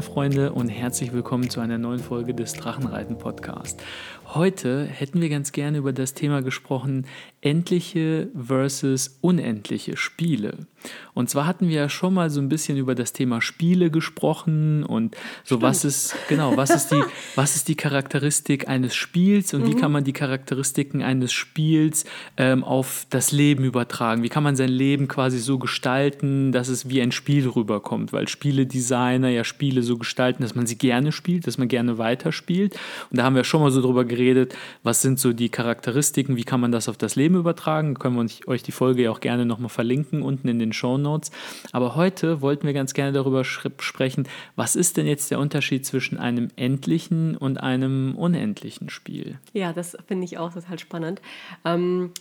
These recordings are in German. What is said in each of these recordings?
meine Freunde und herzlich willkommen zu einer neuen Folge des Drachenreiten Podcast. Heute hätten wir ganz gerne über das Thema gesprochen, endliche versus unendliche Spiele. Und zwar hatten wir ja schon mal so ein bisschen über das Thema Spiele gesprochen und so Stimmt. was ist genau, was ist die was ist die Charakteristik eines Spiels und mhm. wie kann man die Charakteristiken eines Spiels ähm, auf das Leben übertragen? Wie kann man sein Leben quasi so gestalten, dass es wie ein Spiel rüberkommt? Weil Spieledesigner ja Spiele so gestalten, dass man sie gerne spielt, dass man gerne weiterspielt. Und da haben wir schon mal so drüber geredet, was sind so die Charakteristiken, wie kann man das auf das Leben übertragen? Können wir euch die Folge ja auch gerne nochmal verlinken unten in den Show Notes. Aber heute wollten wir ganz gerne darüber sprechen, was ist denn jetzt der Unterschied zwischen einem endlichen und einem unendlichen Spiel? Ja, das finde ich auch total spannend. Ähm,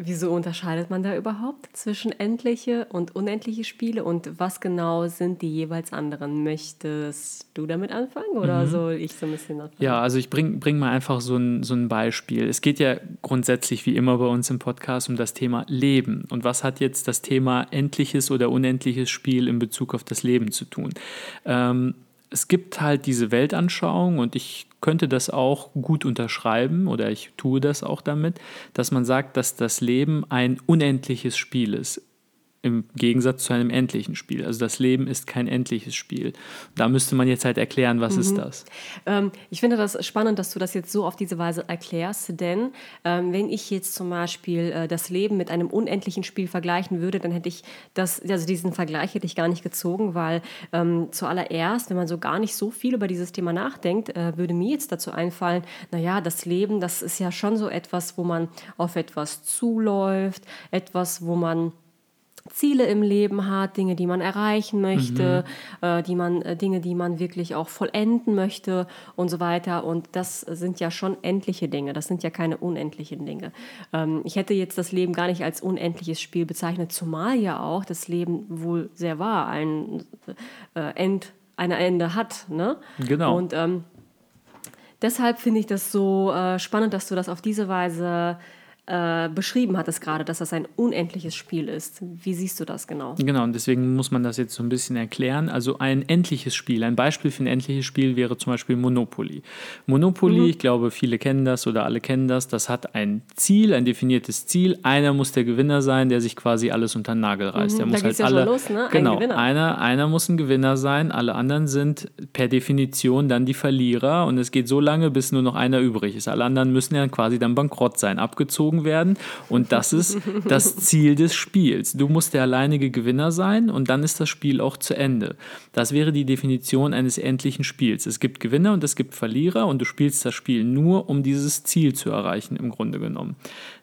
Wieso unterscheidet man da überhaupt zwischen endliche und unendliche Spiele und was genau sind die jeweils anderen? Möchtest du damit anfangen oder mhm. soll ich so ein bisschen anfangen? Ja, also ich bringe bring mal einfach so ein, so ein Beispiel. Es geht ja grundsätzlich wie immer bei uns im Podcast um das Thema Leben. Und was hat jetzt das Thema endliches oder unendliches Spiel in Bezug auf das Leben zu tun? Ähm, es gibt halt diese Weltanschauung und ich könnte das auch gut unterschreiben oder ich tue das auch damit, dass man sagt, dass das Leben ein unendliches Spiel ist im Gegensatz zu einem endlichen Spiel. Also das Leben ist kein endliches Spiel. Da müsste man jetzt halt erklären, was mhm. ist das? Ähm, ich finde das spannend, dass du das jetzt so auf diese Weise erklärst, denn ähm, wenn ich jetzt zum Beispiel äh, das Leben mit einem unendlichen Spiel vergleichen würde, dann hätte ich das, also diesen Vergleich hätte ich gar nicht gezogen, weil ähm, zuallererst, wenn man so gar nicht so viel über dieses Thema nachdenkt, äh, würde mir jetzt dazu einfallen, naja, das Leben, das ist ja schon so etwas, wo man auf etwas zuläuft, etwas, wo man Ziele im Leben hat, Dinge, die man erreichen möchte, mhm. äh, die man, äh, Dinge, die man wirklich auch vollenden möchte und so weiter. Und das sind ja schon endliche Dinge, das sind ja keine unendlichen Dinge. Ähm, ich hätte jetzt das Leben gar nicht als unendliches Spiel bezeichnet, zumal ja auch das Leben wohl sehr wahr ein äh, End, ein Ende hat. Ne? Genau. Und ähm, deshalb finde ich das so äh, spannend, dass du das auf diese Weise äh, beschrieben hattest gerade, dass das ein unendliches Spiel ist. Wie siehst du das genau? Genau, und deswegen muss man das jetzt so ein bisschen erklären. Also ein endliches Spiel, ein Beispiel für ein endliches Spiel wäre zum Beispiel Monopoly. Monopoly, mhm. ich glaube, viele kennen das oder alle kennen das, das hat ein Ziel, ein definiertes Ziel. Einer muss der Gewinner sein, der sich quasi alles unter den Nagel reißt. Mhm, der muss halt ja alle, los, ne? Genau, ein einer, einer muss ein Gewinner sein, alle anderen sind per Definition dann die Verlierer und es geht so lange, bis nur noch einer übrig ist. Alle anderen müssen ja quasi dann bankrott sein, abgezogen gezogen werden. Und das ist das Ziel des Spiels. Du musst der alleinige Gewinner sein und dann ist das Spiel auch zu Ende. Das wäre die Definition eines endlichen Spiels. Es gibt Gewinner und es gibt Verlierer und du spielst das Spiel nur, um dieses Ziel zu erreichen, im Grunde genommen.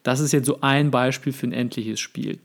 Das ist jetzt so ein Beispiel für ein endliches Spiel.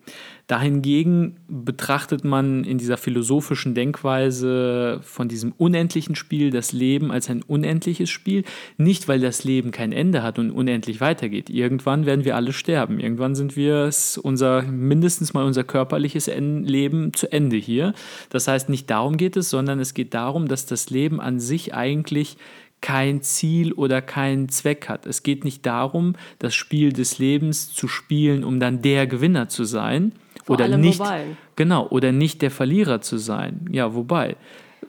Dahingegen betrachtet man in dieser philosophischen Denkweise von diesem unendlichen Spiel das Leben als ein unendliches Spiel, nicht weil das Leben kein Ende hat und unendlich weitergeht. Irgendwann werden wir alle sterben. Irgendwann sind wir unser mindestens mal unser körperliches Leben zu Ende hier. Das heißt, nicht darum geht es, sondern es geht darum, dass das Leben an sich eigentlich kein Ziel oder keinen Zweck hat. Es geht nicht darum, das Spiel des Lebens zu spielen, um dann der Gewinner zu sein, vor oder nicht, wobei. genau, oder nicht der Verlierer zu sein. Ja, wobei.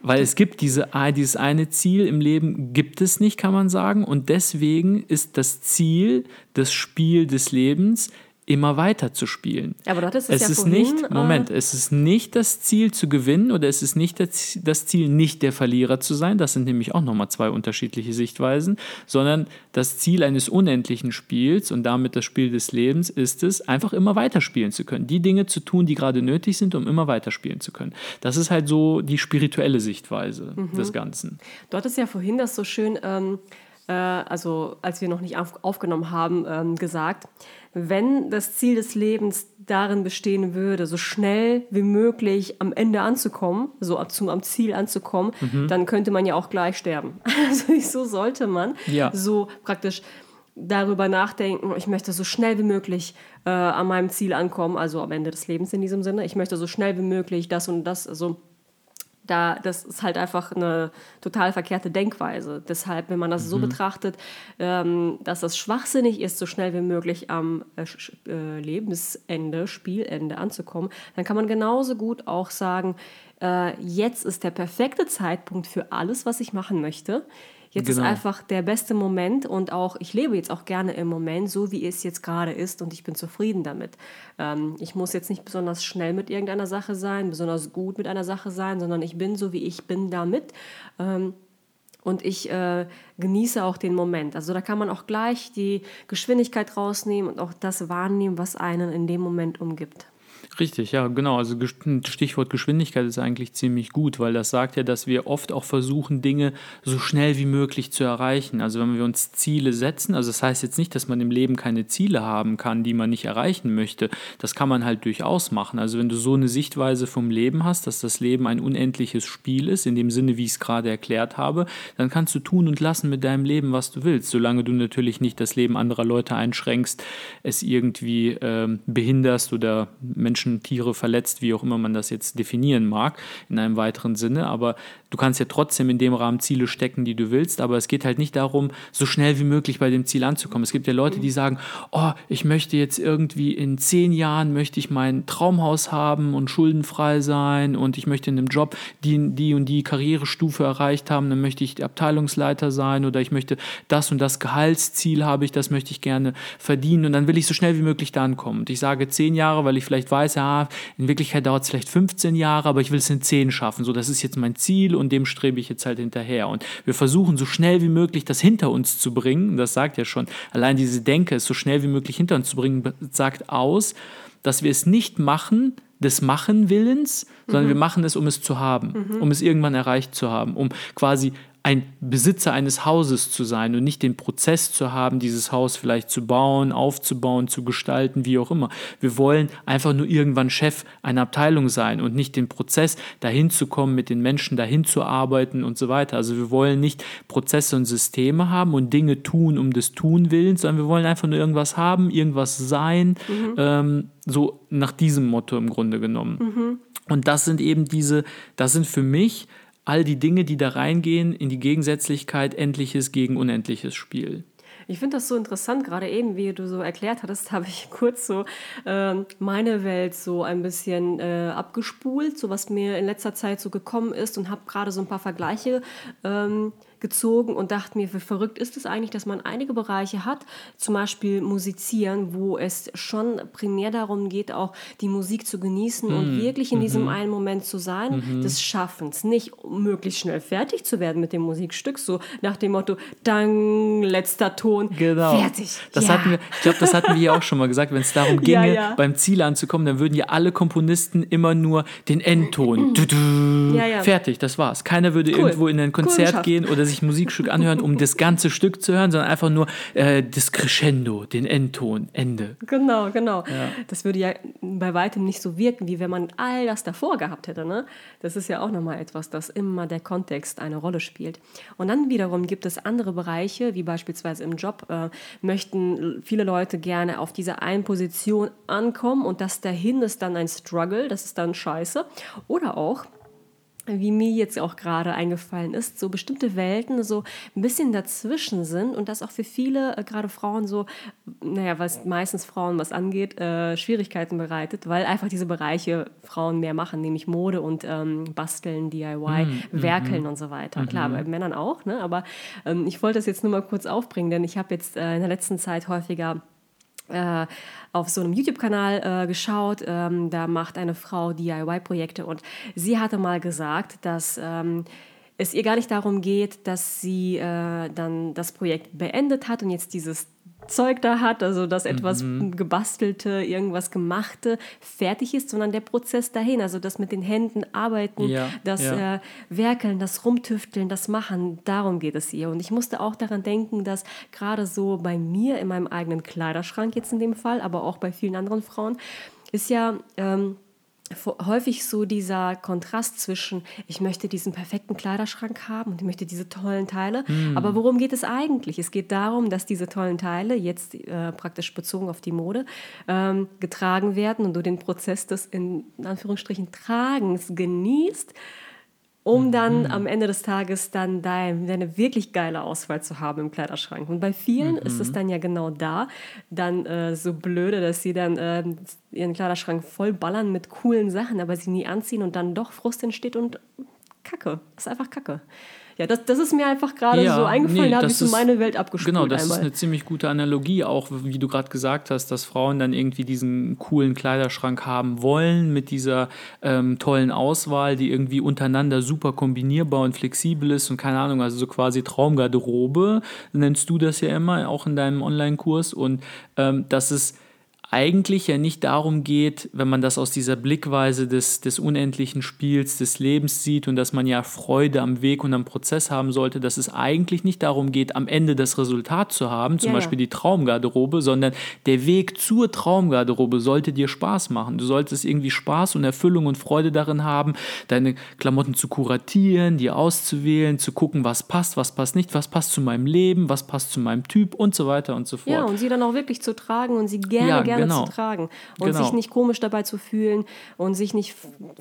Weil es gibt diese, dieses eine Ziel im Leben, gibt es nicht, kann man sagen. Und deswegen ist das Ziel, das Spiel des Lebens, immer weiter zu spielen. Aber dort ist es, ja ist vorhin, nicht, Moment, äh, es ist nicht das Ziel zu gewinnen oder es ist nicht das Ziel, nicht der Verlierer zu sein. Das sind nämlich auch nochmal zwei unterschiedliche Sichtweisen, sondern das Ziel eines unendlichen Spiels und damit das Spiel des Lebens ist es, einfach immer weiterspielen zu können. Die Dinge zu tun, die gerade nötig sind, um immer weiterspielen zu können. Das ist halt so die spirituelle Sichtweise mhm. des Ganzen. Dort ist ja vorhin das so schön, ähm, äh, also als wir noch nicht auf, aufgenommen haben, ähm, gesagt, wenn das Ziel des Lebens darin bestehen würde, so schnell wie möglich am Ende anzukommen, so zum, am Ziel anzukommen, mhm. dann könnte man ja auch gleich sterben. Also so sollte man ja. so praktisch darüber nachdenken, ich möchte so schnell wie möglich äh, an meinem Ziel ankommen, also am Ende des Lebens in diesem Sinne. Ich möchte so schnell wie möglich das und das, also da, das ist halt einfach eine total verkehrte Denkweise. Deshalb, wenn man das mhm. so betrachtet, ähm, dass das schwachsinnig ist, so schnell wie möglich am äh, äh, Lebensende, Spielende anzukommen, dann kann man genauso gut auch sagen, äh, jetzt ist der perfekte Zeitpunkt für alles, was ich machen möchte. Jetzt genau. ist einfach der beste Moment und auch, ich lebe jetzt auch gerne im Moment, so wie es jetzt gerade ist und ich bin zufrieden damit. Ähm, ich muss jetzt nicht besonders schnell mit irgendeiner Sache sein, besonders gut mit einer Sache sein, sondern ich bin so, wie ich bin damit. Ähm, und ich äh, genieße auch den Moment. Also da kann man auch gleich die Geschwindigkeit rausnehmen und auch das wahrnehmen, was einen in dem Moment umgibt. Richtig, ja, genau. Also Stichwort Geschwindigkeit ist eigentlich ziemlich gut, weil das sagt ja, dass wir oft auch versuchen, Dinge so schnell wie möglich zu erreichen. Also wenn wir uns Ziele setzen, also das heißt jetzt nicht, dass man im Leben keine Ziele haben kann, die man nicht erreichen möchte. Das kann man halt durchaus machen. Also wenn du so eine Sichtweise vom Leben hast, dass das Leben ein unendliches Spiel ist, in dem Sinne, wie ich es gerade erklärt habe, dann kannst du tun und lassen mit deinem Leben, was du willst, solange du natürlich nicht das Leben anderer Leute einschränkst, es irgendwie äh, behinderst oder Menschen Menschen, Tiere verletzt, wie auch immer man das jetzt definieren mag, in einem weiteren Sinne. Aber du kannst ja trotzdem in dem Rahmen Ziele stecken, die du willst. Aber es geht halt nicht darum, so schnell wie möglich bei dem Ziel anzukommen. Es gibt ja Leute, die sagen, oh, ich möchte jetzt irgendwie in zehn Jahren möchte ich mein Traumhaus haben und schuldenfrei sein und ich möchte in einem Job die, die und die Karrierestufe erreicht haben, dann möchte ich Abteilungsleiter sein oder ich möchte das und das Gehaltsziel habe ich, das möchte ich gerne verdienen und dann will ich so schnell wie möglich da ankommen. Und ich sage zehn Jahre, weil ich vielleicht weiß, weiß, ja, in Wirklichkeit dauert es vielleicht 15 Jahre, aber ich will es in 10 schaffen. So, das ist jetzt mein Ziel und dem strebe ich jetzt halt hinterher. Und wir versuchen so schnell wie möglich das hinter uns zu bringen. Das sagt ja schon, allein diese Denke, es so schnell wie möglich hinter uns zu bringen, sagt aus, dass wir es nicht machen, des Machen-Willens, sondern mhm. wir machen es, um es zu haben, mhm. um es irgendwann erreicht zu haben, um quasi ein Besitzer eines Hauses zu sein und nicht den Prozess zu haben, dieses Haus vielleicht zu bauen, aufzubauen, zu gestalten, wie auch immer. Wir wollen einfach nur irgendwann Chef einer Abteilung sein und nicht den Prozess, dahin zu kommen, mit den Menschen dahin zu arbeiten und so weiter. Also wir wollen nicht Prozesse und Systeme haben und Dinge tun um des Tun willens, sondern wir wollen einfach nur irgendwas haben, irgendwas sein, mhm. ähm, so nach diesem Motto im Grunde genommen. Mhm. Und das sind eben diese, das sind für mich all die Dinge, die da reingehen in die Gegensätzlichkeit endliches gegen unendliches Spiel. Ich finde das so interessant, gerade eben, wie du so erklärt hattest, habe ich kurz so äh, meine Welt so ein bisschen äh, abgespult, so was mir in letzter Zeit so gekommen ist und habe gerade so ein paar Vergleiche ähm, gezogen und dachte mir, wie verrückt ist es eigentlich, dass man einige Bereiche hat, zum Beispiel Musizieren, wo es schon primär darum geht, auch die Musik zu genießen mhm. und wirklich in mhm. diesem einen Moment zu sein, mhm. des Schaffens, nicht möglichst schnell fertig zu werden mit dem Musikstück, so nach dem Motto, dann letzter Ton, genau. fertig. Das ja. hatten wir, ich glaube, das hatten wir ja auch schon mal gesagt, wenn es darum ginge, ja, ja. beim Ziel anzukommen, dann würden ja alle Komponisten immer nur den Endton, fertig, das war's. Keiner würde cool. irgendwo in ein Konzert gehen oder sich sich Musikstück anhören, um das ganze Stück zu hören, sondern einfach nur äh, das Crescendo, den Endton, Ende. Genau, genau. Ja. Das würde ja bei weitem nicht so wirken, wie wenn man all das davor gehabt hätte. Ne? Das ist ja auch nochmal etwas, das immer der Kontext eine Rolle spielt. Und dann wiederum gibt es andere Bereiche, wie beispielsweise im Job, äh, möchten viele Leute gerne auf dieser einen Position ankommen und das dahin ist dann ein Struggle, das ist dann scheiße. Oder auch, wie mir jetzt auch gerade eingefallen ist, so bestimmte Welten so ein bisschen dazwischen sind und das auch für viele, äh, gerade Frauen so, naja, was meistens Frauen was angeht, äh, Schwierigkeiten bereitet, weil einfach diese Bereiche Frauen mehr machen, nämlich Mode und ähm, Basteln, DIY, mhm. Werkeln mhm. und so weiter. Mhm. Klar, bei Männern auch, ne? aber ähm, ich wollte das jetzt nur mal kurz aufbringen, denn ich habe jetzt äh, in der letzten Zeit häufiger äh, auf so einem YouTube-Kanal äh, geschaut. Ähm, da macht eine Frau DIY-Projekte und sie hatte mal gesagt, dass ähm, es ihr gar nicht darum geht, dass sie äh, dann das Projekt beendet hat und jetzt dieses Zeug da hat, also dass etwas mhm. gebastelte, irgendwas gemachte fertig ist, sondern der Prozess dahin, also das mit den Händen arbeiten, ja, das ja. Äh, Werkeln, das Rumtüfteln, das Machen, darum geht es ihr. Und ich musste auch daran denken, dass gerade so bei mir in meinem eigenen Kleiderschrank jetzt in dem Fall, aber auch bei vielen anderen Frauen, ist ja... Ähm, häufig so dieser Kontrast zwischen, ich möchte diesen perfekten Kleiderschrank haben und ich möchte diese tollen Teile. Mm. Aber worum geht es eigentlich? Es geht darum, dass diese tollen Teile, jetzt äh, praktisch bezogen auf die Mode, ähm, getragen werden und du den Prozess des in Anführungsstrichen Tragens genießt um dann am Ende des Tages dann dein, deine wirklich geile Auswahl zu haben im Kleiderschrank. Und bei vielen ist es dann ja genau da, dann äh, so blöde, dass sie dann äh, ihren Kleiderschrank voll ballern mit coolen Sachen, aber sie nie anziehen und dann doch Frust entsteht und Kacke. Ist einfach Kacke. Ja, das, das ist mir einfach gerade Ja, so eingefallen, nee, da habe ich das so ist- meine Welt abgespult Genau, das einmal. ist eine ziemlich gute Analogie, auch wie du gerade gesagt hast, dass Frauen dann irgendwie diesen coolen Kleiderschrank haben wollen mit dieser ähm, tollen Auswahl, die irgendwie untereinander super kombinierbar und flexibel ist und keine Ahnung, also so quasi Traumgarderobe, nennst du das ja immer, auch in deinem Online-Kurs und ähm, dass es eigentlich ja nicht darum geht, wenn man das aus dieser Blickweise des, des unendlichen Spiels, des Lebens sieht und dass man ja Freude am Weg und am Prozess haben sollte, dass es eigentlich nicht darum geht, am Ende das Resultat zu haben, zum Ja, ja. Beispiel die Traumgarderobe, sondern der Weg zur Traumgarderobe sollte dir Spaß machen. Du solltest irgendwie Spaß und Erfüllung und Freude darin haben, deine Klamotten zu kuratieren, die auszuwählen, zu gucken, was passt, was passt nicht, was passt zu meinem Leben, was passt zu meinem Typ und so weiter und so fort. Ja, und sie dann auch wirklich zu tragen und sie gerne, Ja, gerne genau. zu tragen. Und Genau. sich nicht komisch dabei zu fühlen und sich nicht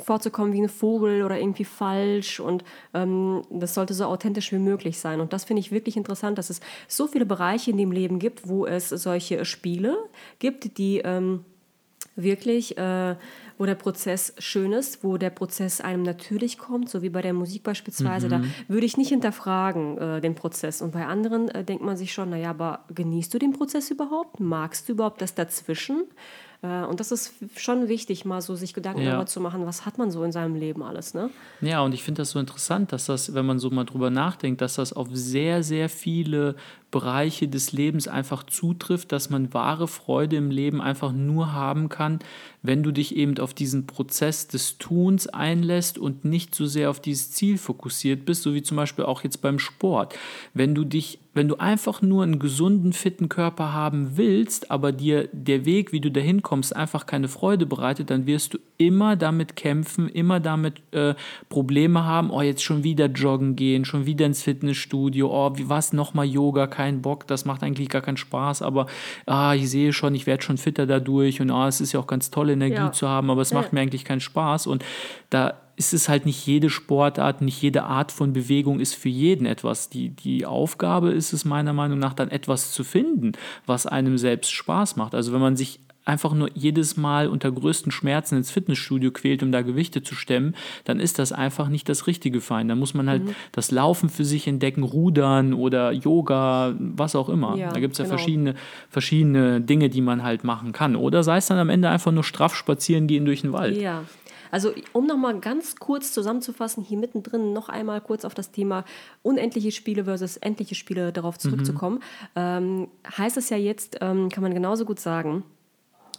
vorzukommen wie ein Vogel oder irgendwie falsch. Und ähm, das sollte so authentisch wie möglich sein. Und das finde ich wirklich interessant, dass es so viele Bereiche in dem Leben gibt, wo es solche Spiele gibt, die ähm, wirklich, äh, wo der Prozess schön ist, wo der Prozess einem natürlich kommt, so wie bei der Musik beispielsweise, da würde ich nicht hinterfragen äh, den Prozess. Und bei anderen äh, denkt man sich schon, naja, aber genießt du den Prozess überhaupt? Magst du überhaupt das dazwischen? Äh, und das ist schon wichtig, mal so sich Gedanken Ja. darüber zu machen, was hat man so in seinem Leben alles, ne? Ja, und ich finde das so interessant, dass das, wenn man so mal drüber nachdenkt, dass das auf sehr, sehr viele Bereiche des Lebens einfach zutrifft, dass man wahre Freude im Leben einfach nur haben kann, wenn du dich eben auf diesen Prozess des Tuns einlässt und nicht so sehr auf dieses Ziel fokussiert bist, so wie zum Beispiel auch jetzt beim Sport. Wenn du dich, wenn du einfach nur einen gesunden, fitten Körper haben willst, aber dir der Weg, wie du dahin kommst, einfach keine Freude bereitet, dann wirst du immer damit kämpfen, immer damit äh, Probleme haben, oh, jetzt schon wieder joggen gehen, schon wieder ins Fitnessstudio, oh, wie was, nochmal Yoga, kein Bock, das macht eigentlich gar keinen Spaß, aber ah, ich sehe schon, ich werde schon fitter dadurch und ah, es ist ja auch ganz toll, Energie Ja. zu haben, aber es macht mir eigentlich keinen Spaß und da ist es halt nicht jede Sportart, nicht jede Art von Bewegung ist für jeden etwas. Die, die Aufgabe ist es meiner Meinung nach dann etwas zu finden, was einem selbst Spaß macht. Also wenn man sich einfach nur jedes Mal unter größten Schmerzen ins Fitnessstudio quält, um da Gewichte zu stemmen, dann ist das einfach nicht das Richtige für einen. Da muss man halt Mhm. das Laufen für sich entdecken, Rudern oder Yoga, was auch immer. Ja, da gibt es ja genau. verschiedene, verschiedene Dinge, die man halt machen kann. Oder sei es dann am Ende einfach nur straff spazieren gehen durch den Wald. Ja. Also um nochmal ganz kurz zusammenzufassen, hier mittendrin noch einmal kurz auf das Thema unendliche Spiele versus endliche Spiele darauf zurückzukommen, ähm, heißt es ja jetzt, ähm, kann man genauso gut sagen,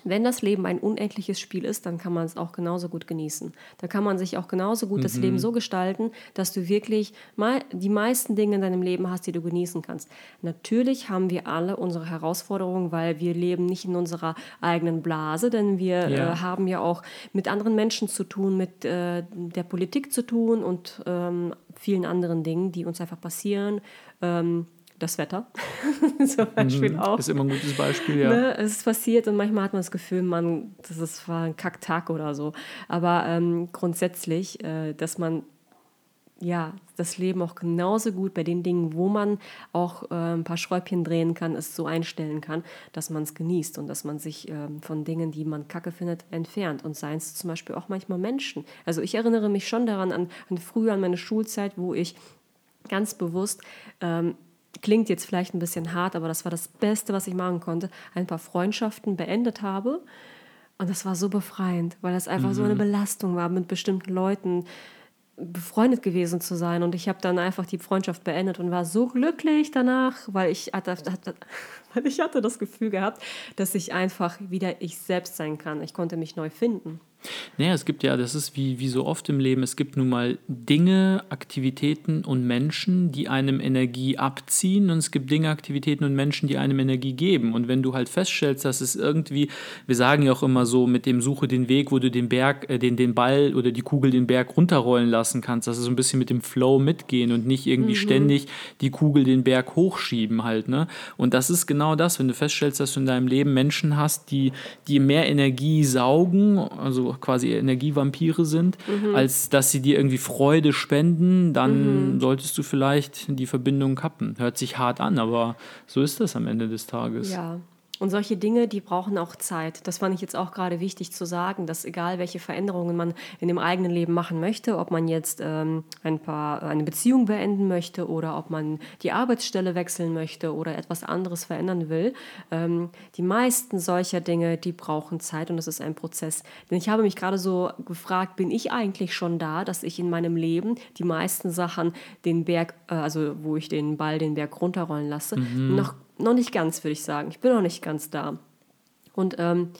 wenn das Leben ein unendliches Spiel ist, dann kann man es auch genauso gut genießen. Da kann man sich auch genauso gut das Leben so gestalten, dass du wirklich mal die meisten Dinge in deinem Leben hast, die du genießen kannst. Natürlich haben wir alle unsere Herausforderungen, weil wir leben nicht in unserer eigenen Blase, denn wir Ja. äh, haben ja auch mit anderen Menschen zu tun, mit äh, der Politik zu tun und ähm, vielen anderen Dingen, die uns einfach passieren. Ähm, das Wetter zum Beispiel auch. Ist immer ein gutes Beispiel, ja. Ne, es ist passiert und manchmal hat man das Gefühl, man, das ist, war ein Kacktag oder so. Aber ähm, grundsätzlich, äh, dass man ja das Leben auch genauso gut bei den Dingen, wo man auch äh, ein paar Schräubchen drehen kann, es so einstellen kann, dass man es genießt und dass man sich ähm, von Dingen, die man kacke findet, entfernt. Und seien es zum Beispiel auch manchmal Menschen. Also ich erinnere mich schon daran, an, an früher, an meine Schulzeit, wo ich ganz bewusst ähm, klingt jetzt vielleicht ein bisschen hart, aber das war das Beste, was ich machen konnte, ein paar Freundschaften beendet habe. Und das war so befreiend, weil das einfach so eine Belastung war, mit bestimmten Leuten befreundet gewesen zu sein. Und ich habe dann einfach die Freundschaft beendet und war so glücklich danach, weil ich hatte, hatte, weil ich hatte das Gefühl gehabt, dass ich einfach wieder ich selbst sein kann. Ich konnte mich neu finden. Naja, es gibt ja, das ist wie, wie so oft im Leben, es gibt nun mal Dinge, Aktivitäten und Menschen, die einem Energie abziehen und es gibt Dinge, Aktivitäten und Menschen, die einem Energie geben. Und wenn du halt feststellst, dass es irgendwie, wir sagen ja auch immer so, mit dem Suche den Weg, wo du den Berg, äh, den, den Ball oder die Kugel den Berg runterrollen lassen kannst, dass es so ein bisschen mit dem Flow mitgehen und nicht irgendwie ständig die Kugel den Berg hochschieben halt, ne? Und das ist genau das, wenn du feststellst, dass du in deinem Leben Menschen hast, die, die mehr Energie saugen, also quasi quasi Energievampire sind, mhm. als dass sie dir irgendwie Freude spenden, dann mhm. solltest du vielleicht die Verbindung kappen. Hört sich hart an, aber so ist das am Ende des Tages. Ja. Und solche Dinge, die brauchen auch Zeit. Das fand ich jetzt auch gerade wichtig zu sagen, dass egal welche Veränderungen man in dem eigenen Leben machen möchte, ob man jetzt ähm, ein paar, eine Beziehung beenden möchte oder ob man die Arbeitsstelle wechseln möchte oder etwas anderes verändern will, ähm, die meisten solcher Dinge, die brauchen Zeit und das ist ein Prozess. Denn ich habe mich gerade so gefragt, bin ich eigentlich schon da, dass ich in meinem Leben die meisten Sachen den Berg, äh, also wo ich den Ball den Berg runterrollen lasse, mhm. noch noch nicht ganz, würde ich sagen. Ich bin noch nicht ganz da. Und ähm,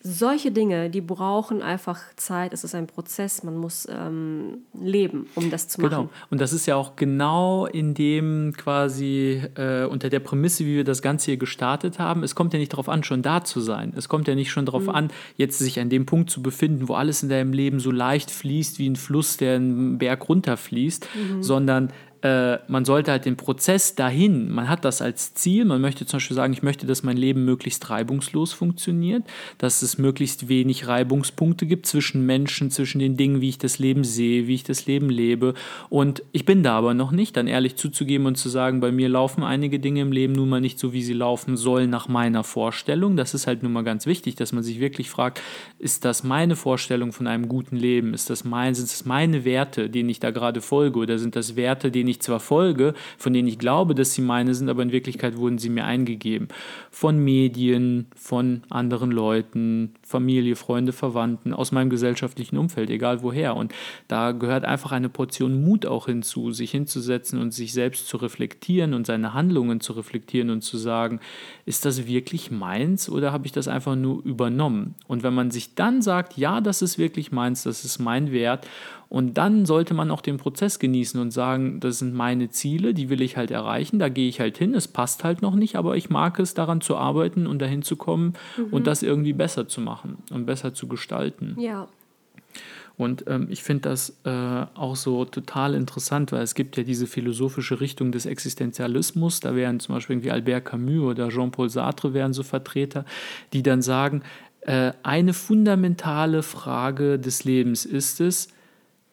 solche Dinge, die brauchen einfach Zeit. Es ist ein Prozess. Man muss ähm, leben, um das zu machen. Genau. Und das ist ja auch genau in dem quasi äh, unter der Prämisse, wie wir das Ganze hier gestartet haben. Es kommt ja nicht darauf an, schon da zu sein. Es kommt ja nicht schon darauf mhm. an, jetzt sich an dem Punkt zu befinden, wo alles in deinem Leben so leicht fließt wie ein Fluss, der einen Berg runterfließt, mhm. sondern äh, man sollte halt den Prozess dahin, man hat das als Ziel, man möchte zum Beispiel sagen, ich möchte, dass mein Leben möglichst reibungslos funktioniert, dass es möglichst wenig Reibungspunkte gibt zwischen Menschen, zwischen den Dingen, wie ich das Leben sehe, wie ich das Leben lebe. Und ich bin da aber noch nicht, dann ehrlich zuzugeben und zu sagen, bei mir laufen einige Dinge im Leben nun mal nicht so, wie sie laufen sollen nach meiner Vorstellung. Das ist halt nun mal ganz wichtig, dass man sich wirklich fragt, ist das meine Vorstellung von einem guten Leben? Ist das mein, sind das meine Werte, denen ich da gerade folge? Oder sind das Werte, denen denen ich zwar folge, von denen ich glaube, dass sie meine sind, aber in Wirklichkeit wurden sie mir eingegeben. Von Medien, von anderen Leuten, Familie, Freunde, Verwandten, aus meinem gesellschaftlichen Umfeld, egal woher. Und da gehört einfach eine Portion Mut auch hinzu, sich hinzusetzen und sich selbst zu reflektieren und seine Handlungen zu reflektieren und zu sagen, ist das wirklich meins oder habe ich das einfach nur übernommen? Und wenn man sich dann sagt, ja, das ist wirklich meins, das ist mein Wert und dann sollte man auch den Prozess genießen und sagen, das sind meine Ziele, die will ich halt erreichen, da gehe ich halt hin, es passt halt noch nicht, aber ich mag es, daran zu arbeiten und dahin zu kommen mhm. und das irgendwie besser zu machen und besser zu gestalten. Ja. Und ähm, ich finde das äh, auch so total interessant, weil es gibt ja diese philosophische Richtung des Existenzialismus. Da wären zum Beispiel irgendwie Albert Camus oder Jean-Paul Sartre wären so Vertreter, die dann sagen, äh, eine fundamentale Frage des Lebens ist es,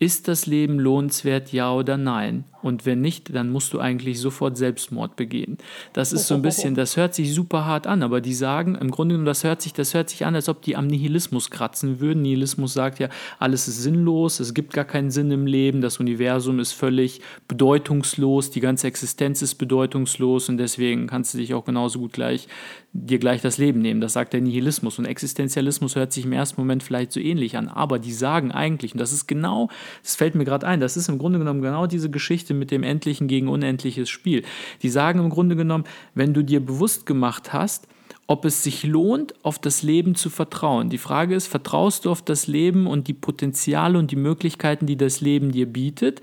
ist das Leben lohnenswert, ja oder nein? Und wenn nicht, dann musst du eigentlich sofort Selbstmord begehen. Das ist so ein bisschen, das hört sich super hart an, aber die sagen, im Grunde genommen, das hört sich, das hört sich an, als ob die am Nihilismus kratzen würden. Nihilismus sagt ja, alles ist sinnlos, es gibt gar keinen Sinn im Leben, das Universum ist völlig bedeutungslos, die ganze Existenz ist bedeutungslos und deswegen kannst du dich auch genauso gut gleich dir gleich das Leben nehmen. Das sagt der Nihilismus. Und Existenzialismus hört sich im ersten Moment vielleicht so ähnlich an, aber die sagen eigentlich, und das ist genau, das fällt mir gerade ein, das ist im Grunde genommen genau diese Geschichte mit dem endlichen gegen unendliches Spiel. Die sagen im Grunde genommen, wenn du dir bewusst gemacht hast, ob es sich lohnt, auf das Leben zu vertrauen. Die Frage ist, vertraust du auf das Leben und die Potenziale und die Möglichkeiten, die das Leben dir bietet?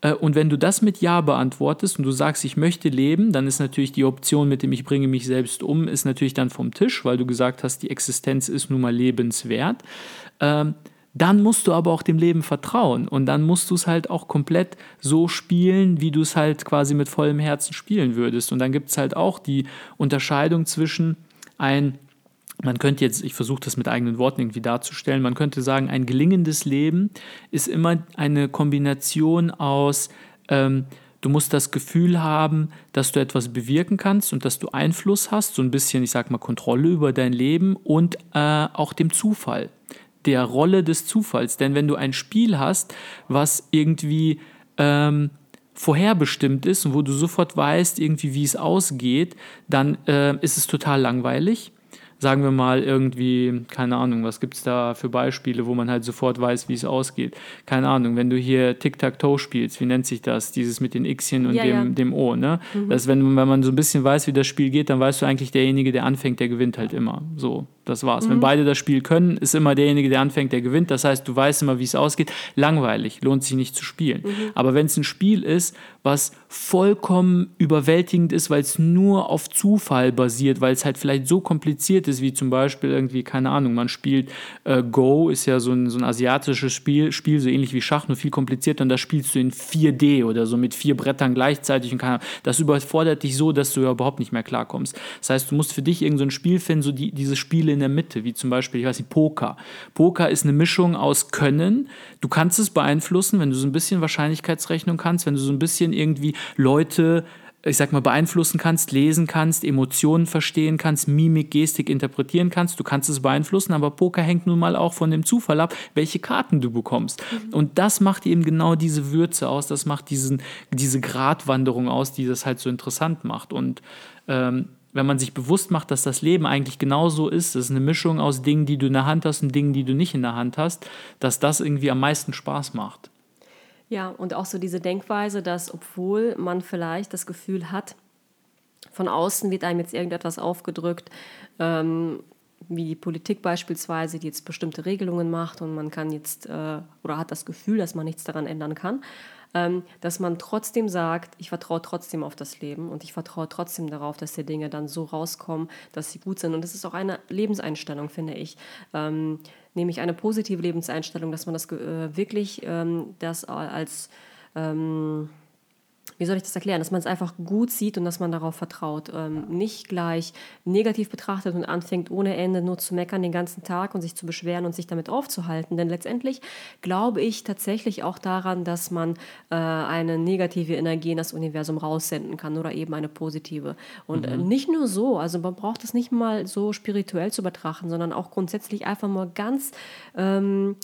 Äh, und wenn du das mit Ja beantwortest und du sagst, ich möchte leben, dann ist natürlich die Option mit dem ich bringe mich selbst um, ist natürlich dann vom Tisch, weil du gesagt hast, die Existenz ist nun mal lebenswert. Ähm, dann musst du aber auch dem Leben vertrauen und dann musst du es halt auch komplett so spielen, wie du es halt quasi mit vollem Herzen spielen würdest. Und dann gibt es halt auch die Unterscheidung zwischen ein man könnte jetzt, ich versuche das mit eigenen Worten irgendwie darzustellen, man könnte sagen, ein gelingendes Leben ist immer eine Kombination aus, ähm, du musst das Gefühl haben, dass du etwas bewirken kannst und dass du Einfluss hast, so ein bisschen, ich sag mal, Kontrolle über dein Leben und äh, auch dem Zufall, der Rolle des Zufalls. Denn wenn du ein Spiel hast, was irgendwie ähm, vorherbestimmt ist und wo du sofort weißt, irgendwie, wie es ausgeht, dann äh, ist es total langweilig sagen wir mal irgendwie, keine Ahnung, was gibt es da für Beispiele, wo man halt sofort weiß, wie es ausgeht. Keine Ahnung, wenn du hier Tic-Tac-Toe spielst, wie nennt sich das? Dieses mit den Xchen und ja, dem, ja. dem O, ne? Mhm. Das, wenn, wenn man so ein bisschen weiß, wie das Spiel geht, dann weißt du eigentlich, derjenige, der anfängt, der gewinnt halt immer. So, das war's. Mhm. Wenn beide das Spiel können, ist immer derjenige, der anfängt, der gewinnt. Das heißt, du weißt immer, wie es ausgeht. Langweilig, lohnt sich nicht zu spielen. Mhm. Aber wenn es ein Spiel ist, was vollkommen überwältigend ist, weil es nur auf Zufall basiert, weil es halt vielleicht so kompliziert ist, wie zum Beispiel irgendwie, keine Ahnung, man spielt äh, Go, ist ja so ein, so ein asiatisches Spiel, Spiel, so ähnlich wie Schach, nur viel komplizierter und da spielst du in 4D oder so mit vier Brettern gleichzeitig und kann, das überfordert dich so, dass du ja überhaupt nicht mehr klarkommst. Das heißt, du musst für dich irgendein so Spiel finden, so die, diese Spiele in der Mitte, wie zum Beispiel, ich weiß nicht, Poker. Poker ist eine Mischung aus Können. Du kannst es beeinflussen, wenn du so ein bisschen Wahrscheinlichkeitsrechnung kannst, wenn du so ein bisschen irgendwie Leute ich sag mal, beeinflussen kannst, lesen kannst, Emotionen verstehen kannst, Mimik, Gestik interpretieren kannst. Du kannst es beeinflussen, aber Poker hängt nun mal auch von dem Zufall ab, welche Karten du bekommst. Mhm. Und das macht eben genau diese Würze aus, das macht diesen, diese Gratwanderung aus, die das halt so interessant macht. Und ähm, wenn man sich bewusst macht, dass das Leben eigentlich genauso ist, es ist eine Mischung aus Dingen, die du in der Hand hast und Dingen, die du nicht in der Hand hast, dass das irgendwie am meisten Spaß macht. Ja, und auch so diese Denkweise, dass obwohl man vielleicht das Gefühl hat, von außen wird einem jetzt irgendetwas aufgedrückt, ähm, wie die Politik beispielsweise, die jetzt bestimmte Regelungen macht und man kann jetzt äh, oder hat das Gefühl, dass man nichts daran ändern kann, dass man trotzdem sagt, ich vertraue trotzdem auf das Leben und ich vertraue trotzdem darauf, dass die Dinge dann so rauskommen, dass sie gut sind. Und das ist auch eine Lebenseinstellung, finde ich. Ähm, nämlich eine positive Lebenseinstellung, dass man das äh, wirklich ähm, das als ähm, wie soll ich das erklären, dass man es einfach gut sieht und dass man darauf vertraut. Ähm, nicht gleich negativ betrachtet und anfängt ohne Ende nur zu meckern den ganzen Tag und sich zu beschweren und sich damit aufzuhalten. Denn letztendlich glaube ich tatsächlich auch daran, dass man äh, eine negative Energie in das Universum raussenden kann oder eben eine positive. Und äh, mhm. nicht nur so, also man braucht es nicht mal so spirituell zu betrachten, sondern auch grundsätzlich einfach mal ganz... Ähm,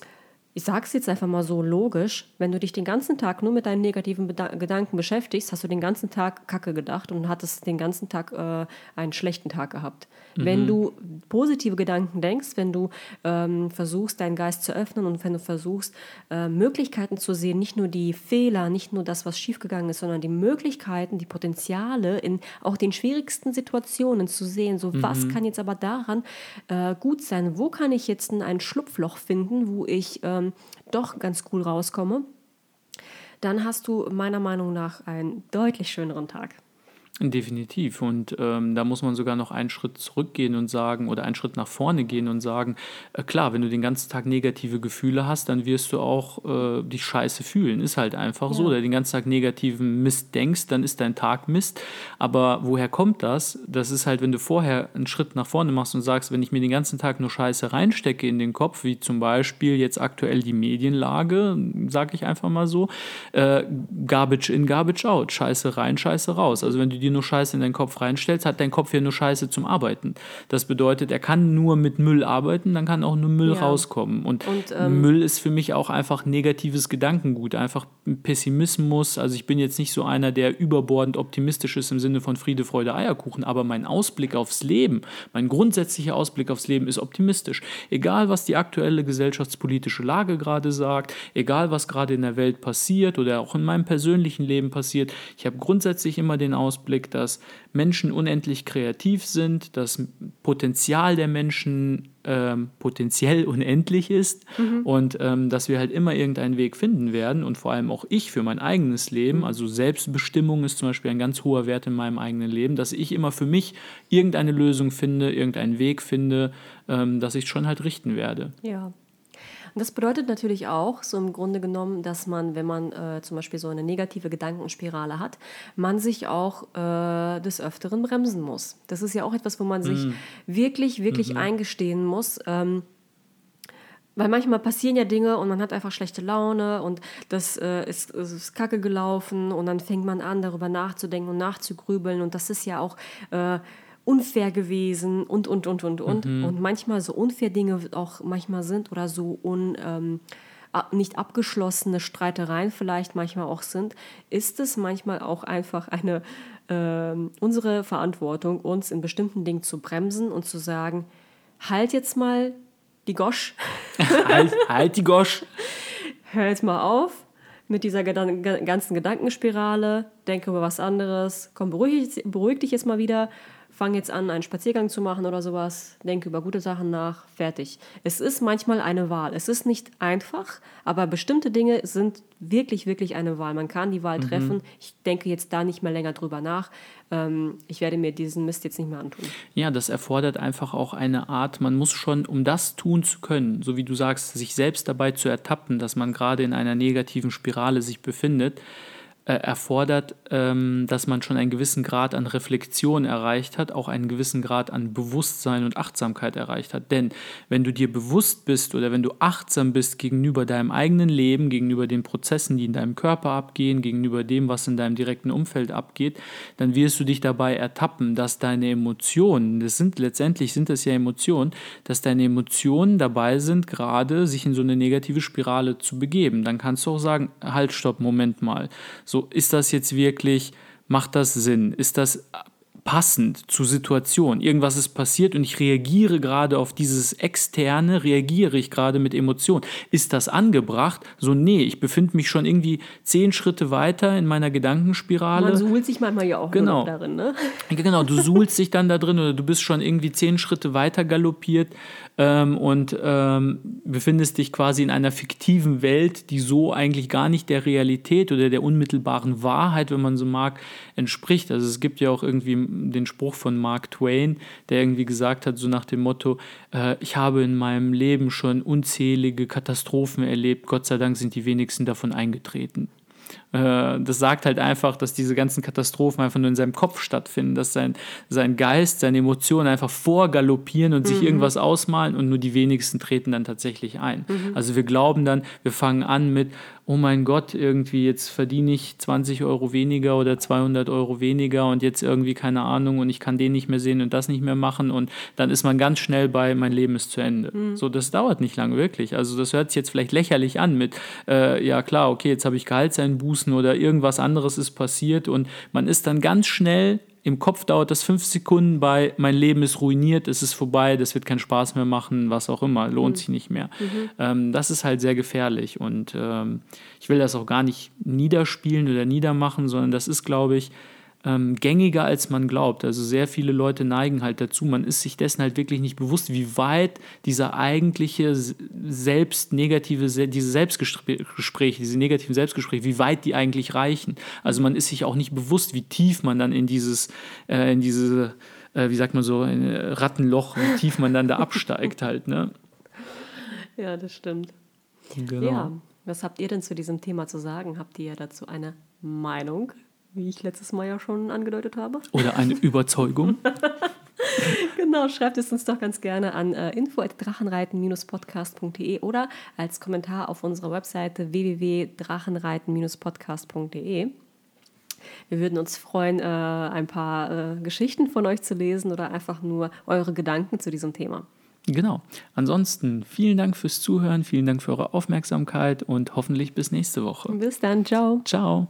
ich sage es jetzt einfach mal so logisch, wenn du dich den ganzen Tag nur mit deinen negativen Beda Gedanken beschäftigst, hast du den ganzen Tag Kacke gedacht und hattest den ganzen Tag äh, einen schlechten Tag gehabt. Mhm. Wenn du positive Gedanken denkst, wenn du ähm, versuchst, deinen Geist zu öffnen und wenn du versuchst, äh, Möglichkeiten zu sehen, nicht nur die Fehler, nicht nur das, was schiefgegangen ist, sondern die Möglichkeiten, die Potenziale in auch den schwierigsten Situationen zu sehen, so mhm. was kann jetzt aber daran äh, gut sein, wo kann ich jetzt ein Schlupfloch finden, wo ich ähm, ähm, doch ganz cool rauskomme, dann hast du meiner Meinung nach einen deutlich schöneren Tag. Definitiv. Und ähm, da muss man sogar noch einen Schritt zurückgehen und sagen, oder einen Schritt nach vorne gehen und sagen, äh, klar, wenn du den ganzen Tag negative Gefühle hast, dann wirst du auch äh, dich scheiße fühlen. Ist halt einfach ja. so. Oder den ganzen Tag negativen Mist denkst, dann ist dein Tag Mist. Aber woher kommt das? Das ist halt, wenn du vorher einen Schritt nach vorne machst und sagst, wenn ich mir den ganzen Tag nur Scheiße reinstecke in den Kopf, wie zum Beispiel jetzt aktuell die Medienlage, sag ich einfach mal so, äh, Garbage in, Garbage out. Scheiße rein, Scheiße raus. Also wenn du dir nur Scheiße in deinen Kopf reinstellst, hat dein Kopf ja nur Scheiße zum Arbeiten. Das bedeutet, er kann nur mit Müll arbeiten, dann kann auch nur Müll ja. rauskommen. Und, Und ähm, Müll ist für mich auch einfach negatives Gedankengut, einfach Pessimismus. Also ich bin jetzt nicht so einer, der überbordend optimistisch ist im Sinne von Friede, Freude, Eierkuchen, aber mein Ausblick aufs Leben, mein grundsätzlicher Ausblick aufs Leben ist optimistisch. Egal, was die aktuelle gesellschaftspolitische Lage gerade sagt, egal, was gerade in der Welt passiert oder auch in meinem persönlichen Leben passiert, ich habe grundsätzlich immer den Ausblick, Ausblick, dass Menschen unendlich kreativ sind, dass Potenzial der Menschen ähm, potenziell unendlich ist mhm. und ähm, dass wir halt immer irgendeinen Weg finden werden und vor allem auch ich für mein eigenes Leben, mhm. also Selbstbestimmung ist zum Beispiel ein ganz hoher Wert in meinem eigenen Leben, dass ich immer für mich irgendeine Lösung finde, irgendeinen Weg finde, ähm, dass ich schon halt richten werde. Ja, und das bedeutet natürlich auch, so im Grunde genommen, dass man, wenn man äh, zum Beispiel so eine negative Gedankenspirale hat, man sich auch äh, des Öfteren bremsen muss. Das ist ja auch etwas, wo man sich mm. wirklich, wirklich mhm. eingestehen muss. Ähm, weil manchmal passieren ja Dinge und man hat einfach schlechte Laune und das äh, ist, ist kacke gelaufen und dann fängt man an, darüber nachzudenken und nachzugrübeln und das ist ja auch äh, unfair gewesen und, und, und, und, und. Mhm. Und manchmal so unfair Dinge auch manchmal sind oder so un, ähm, nicht abgeschlossene Streitereien vielleicht manchmal auch sind, ist es manchmal auch einfach eine äh, unsere Verantwortung, uns in bestimmten Dingen zu bremsen und zu sagen, halt jetzt mal die Gosch. halt, halt die Gosch. Hör jetzt mal auf mit dieser Gedan ganzen Gedankenspirale, denke über was anderes, komm, beruhig, beruhig dich jetzt mal wieder fang jetzt an, einen Spaziergang zu machen oder sowas, denke über gute Sachen nach, fertig. Es ist manchmal eine Wahl. Es ist nicht einfach, aber bestimmte Dinge sind wirklich, wirklich eine Wahl. Man kann die Wahl mhm. treffen. Ich denke jetzt da nicht mehr länger drüber nach. Ähm, ich werde mir diesen Mist jetzt nicht mehr antun. Ja, das erfordert einfach auch eine Art, man muss schon, um das tun zu können, so wie du sagst, sich selbst dabei zu ertappen, dass man gerade in einer negativen Spirale sich befindet, äh, erfordert, ähm, dass man schon einen gewissen Grad an Reflexion erreicht hat, auch einen gewissen Grad an Bewusstsein und Achtsamkeit erreicht hat. Denn wenn du dir bewusst bist oder wenn du achtsam bist gegenüber deinem eigenen Leben, gegenüber den Prozessen, die in deinem Körper abgehen, gegenüber dem, was in deinem direkten Umfeld abgeht, dann wirst du dich dabei ertappen, dass deine Emotionen, das sind letztendlich sind das ja Emotionen, dass deine Emotionen dabei sind, gerade sich in so eine negative Spirale zu begeben. Dann kannst du auch sagen, halt, stopp, Moment mal. So, ist das jetzt wirklich, macht das Sinn? Ist das passend zur Situation. Irgendwas ist passiert und ich reagiere gerade auf dieses Externe, reagiere ich gerade mit Emotionen. Ist das angebracht? So, nee, ich befinde mich schon irgendwie zehn Schritte weiter in meiner Gedankenspirale. Man suhlt sich manchmal ja auch genau. darin, ne? Genau, du suhlst dich dann da drin oder du bist schon irgendwie zehn Schritte weiter galoppiert ähm, und ähm, befindest dich quasi in einer fiktiven Welt, die so eigentlich gar nicht der Realität oder der unmittelbaren Wahrheit, wenn man so mag, entspricht. Also es gibt ja auch irgendwie den Spruch von Mark Twain, der irgendwie gesagt hat, so nach dem Motto, äh, ich habe in meinem Leben schon unzählige Katastrophen erlebt, Gott sei Dank sind die wenigsten davon eingetreten. Äh, das sagt halt einfach, dass diese ganzen Katastrophen einfach nur in seinem Kopf stattfinden, dass sein, sein Geist, seine Emotionen einfach vorgaloppieren und mhm. sich irgendwas ausmalen und nur die wenigsten treten dann tatsächlich ein. Mhm. Also wir glauben dann, wir fangen an mit, oh mein Gott, irgendwie jetzt verdiene ich 20 Euro weniger oder 200 Euro weniger und jetzt irgendwie keine Ahnung und ich kann den nicht mehr sehen und das nicht mehr machen und dann ist man ganz schnell bei, mein Leben ist zu Ende. Mhm. So, das dauert nicht lange, wirklich. Also das hört sich jetzt vielleicht lächerlich an mit, äh, ja klar, okay, jetzt habe ich Gehaltseinbußen oder irgendwas anderes ist passiert und man ist dann ganz schnell im Kopf dauert das fünf Sekunden bei, mein Leben ist ruiniert, es ist vorbei, das wird keinen Spaß mehr machen, was auch immer, lohnt mhm. sich nicht mehr. Mhm. Ähm, das ist halt sehr gefährlich und ähm, ich will das auch gar nicht niederspielen oder niedermachen, sondern das ist, glaube ich, ähm, gängiger, als man glaubt. Also sehr viele Leute neigen halt dazu. Man ist sich dessen halt wirklich nicht bewusst, wie weit dieser eigentliche selbst negative, diese Selbstgespräche, diese negativen Selbstgespräche, wie weit die eigentlich reichen. Also man ist sich auch nicht bewusst, wie tief man dann in dieses, äh, in diese, äh, wie sagt man so, Rattenloch, wie tief man dann da absteigt halt. Ne? Ja, das stimmt. Genau. Ja. Was habt ihr denn zu diesem Thema zu sagen? Habt ihr dazu eine Meinung? wie ich letztes Mal ja schon angedeutet habe. Oder eine Überzeugung. genau, schreibt es uns doch ganz gerne an äh, info.drachenreiten-podcast.de oder als Kommentar auf unserer Webseite www.drachenreiten-podcast.de. Wir würden uns freuen, äh, ein paar äh, Geschichten von euch zu lesen oder einfach nur eure Gedanken zu diesem Thema. Genau. Ansonsten vielen Dank fürs Zuhören, vielen Dank für eure Aufmerksamkeit und hoffentlich bis nächste Woche. Bis dann, ciao. Ciao.